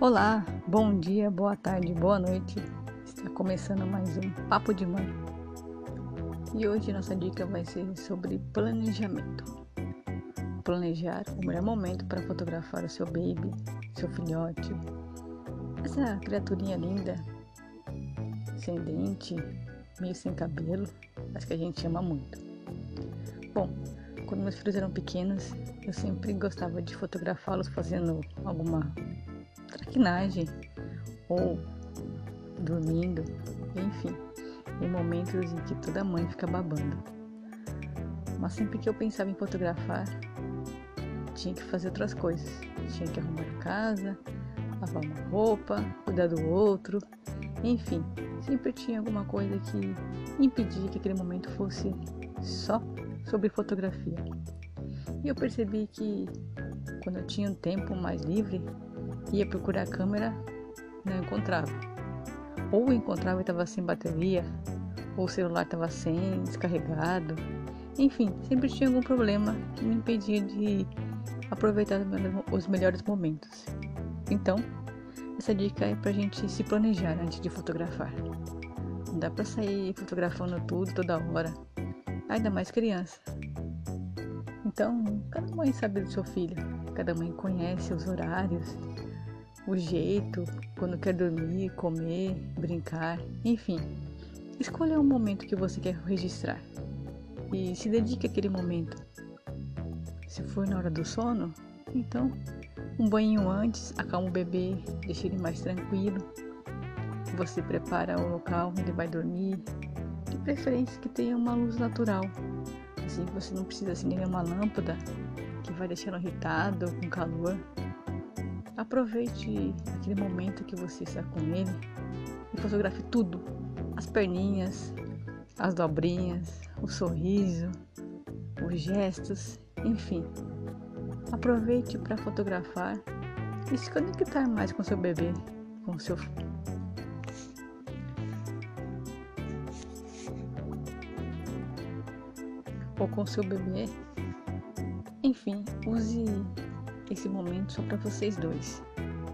Olá, bom dia, boa tarde, boa noite. Está começando mais um Papo de Mãe. E hoje nossa dica vai ser sobre planejamento. Planejar o melhor momento para fotografar o seu baby, seu filhote, essa criaturinha linda, sem dente, meio sem cabelo, mas que a gente ama muito. Bom, quando meus filhos eram pequenos, eu sempre gostava de fotografá-los fazendo alguma traquinagem ou dormindo, enfim, em momentos em que toda mãe fica babando. Mas sempre que eu pensava em fotografar, tinha que fazer outras coisas. Tinha que arrumar a casa, lavar uma roupa, cuidar do outro, enfim, sempre tinha alguma coisa que impedia que aquele momento fosse só sobre fotografia. E eu percebi que quando eu tinha um tempo mais livre, ia procurar a câmera, não encontrava. Ou encontrava e estava sem bateria, ou o celular estava sem, descarregado. Enfim, sempre tinha algum problema que me impedia de aproveitar os melhores momentos. Então, essa dica é pra gente se planejar antes de fotografar. Não dá pra sair fotografando tudo toda hora, ainda mais criança. Então, cada mãe sabe do seu filho, cada mãe conhece os horários, o jeito, quando quer dormir, comer, brincar, enfim. Escolha um momento que você quer registrar e se dedique àquele momento. Se for na hora do sono, então um banho antes acalma o bebê, deixa ele mais tranquilo. Você prepara o local onde ele vai dormir, de preferência que tenha uma luz natural Assim você não precisa acender uma lâmpada que vai deixando irritado, com calor. Aproveite aquele momento que você está com ele e fotografe tudo: as perninhas, as dobrinhas, o sorriso, os gestos, enfim. Aproveite para fotografar e se conectar mais com seu bebê, com seu ou com seu bebê. Enfim, use esse momento só para vocês dois.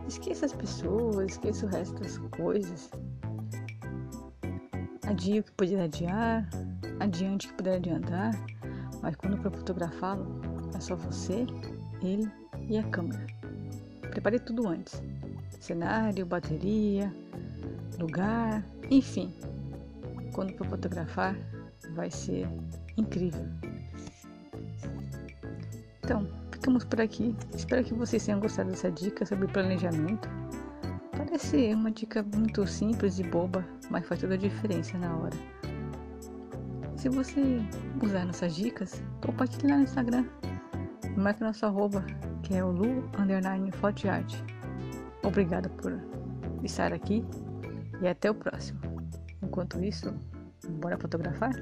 Esqueça as pessoas, esqueça o resto das coisas. Adie o que poder adiar, adiante o que puder adiantar, mas quando for fotografá-lo, é só você, ele e a câmera. Prepare tudo antes: cenário, bateria, lugar, enfim. Quando for fotografar, vai ser incrível. Então, ficamos por aqui. Espero que vocês tenham gostado dessa dica sobre planejamento. Parece uma dica muito simples e boba, mas faz toda a diferença na hora. Se você usar nossas dicas, compartilhe lá no Instagram. Marque nosso arroba, que é o Lu Underline. Obrigado por estar aqui e até o próximo. Enquanto isso, bora fotografar?